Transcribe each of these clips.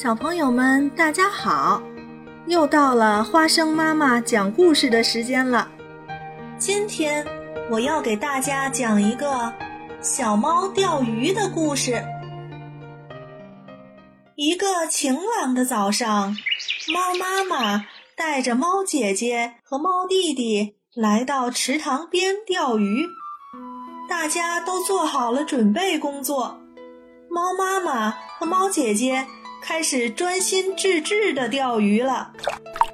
小朋友们，大家好！又到了花生妈妈讲故事的时间了。今天我要给大家讲一个小猫钓鱼的故事。一个晴朗的早上，猫妈妈带着猫姐姐和猫弟弟来到池塘边钓鱼。大家都做好了准备工作，猫妈妈和猫姐姐。开始专心致志地钓鱼了，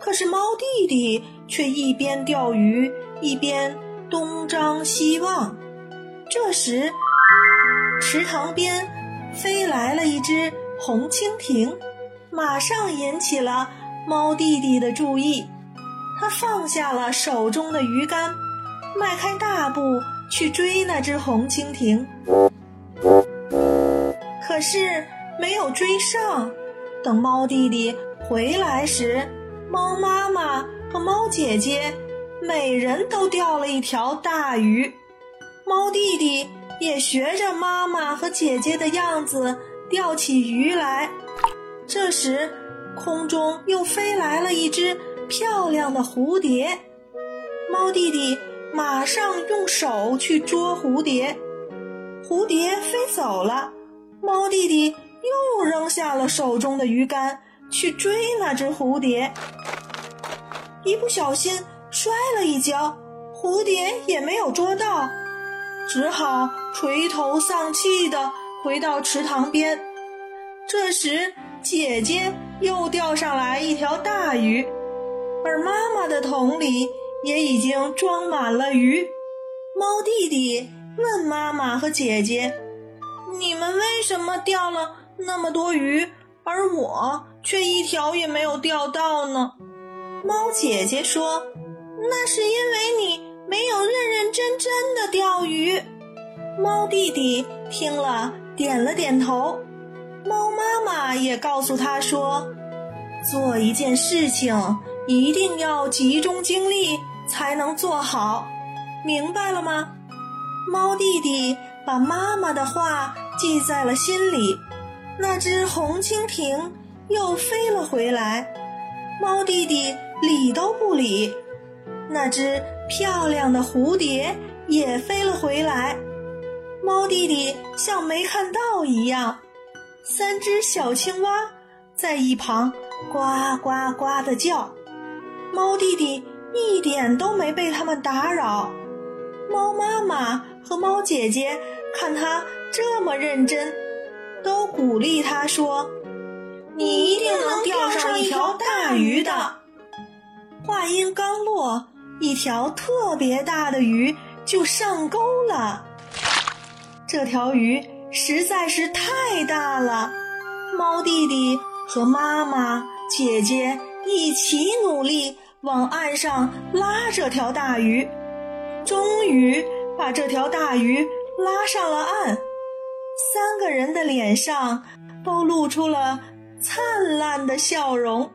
可是猫弟弟却一边钓鱼一边东张西望。这时，池塘边飞来了一只红蜻蜓，马上引起了猫弟弟的注意。他放下了手中的鱼竿，迈开大步去追那只红蜻蜓，可是。没有追上，等猫弟弟回来时，猫妈妈和猫姐姐每人都钓了一条大鱼。猫弟弟也学着妈妈和姐姐的样子钓起鱼来。这时，空中又飞来了一只漂亮的蝴蝶。猫弟弟马上用手去捉蝴蝶，蝴蝶飞走了，猫弟弟。又扔下了手中的鱼竿，去追那只蝴蝶。一不小心摔了一跤，蝴蝶也没有捉到，只好垂头丧气地回到池塘边。这时，姐姐又钓上来一条大鱼，而妈妈的桶里也已经装满了鱼。猫弟弟问妈妈和姐姐：“你们为什么钓了？”那么多鱼，而我却一条也没有钓到呢。猫姐姐说：“那是因为你没有认认真真的钓鱼。”猫弟弟听了点了点头。猫妈妈也告诉他说：“做一件事情一定要集中精力才能做好，明白了吗？”猫弟弟把妈妈的话记在了心里。那只红蜻蜓又飞了回来，猫弟弟理都不理。那只漂亮的蝴蝶也飞了回来，猫弟弟像没看到一样。三只小青蛙在一旁呱呱呱地叫，猫弟弟一点都没被它们打扰。猫妈妈和猫姐姐看它这么认真。都鼓励他说：“你一定能钓上一条大鱼的。”话音刚落，一条特别大的鱼就上钩了。这条鱼实在是太大了，猫弟弟和妈妈、姐姐一起努力往岸上拉这条大鱼，终于把这条大鱼拉上了岸。三个人的脸上都露出了灿烂的笑容。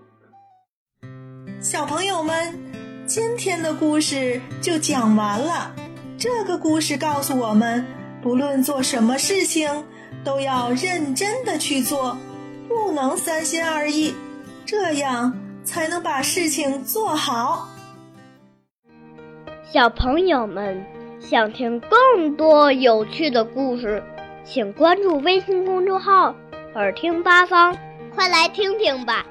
小朋友们，今天的故事就讲完了。这个故事告诉我们，不论做什么事情，都要认真的去做，不能三心二意，这样才能把事情做好。小朋友们，想听更多有趣的故事。请关注微信公众号“耳听八方”，快来听听吧。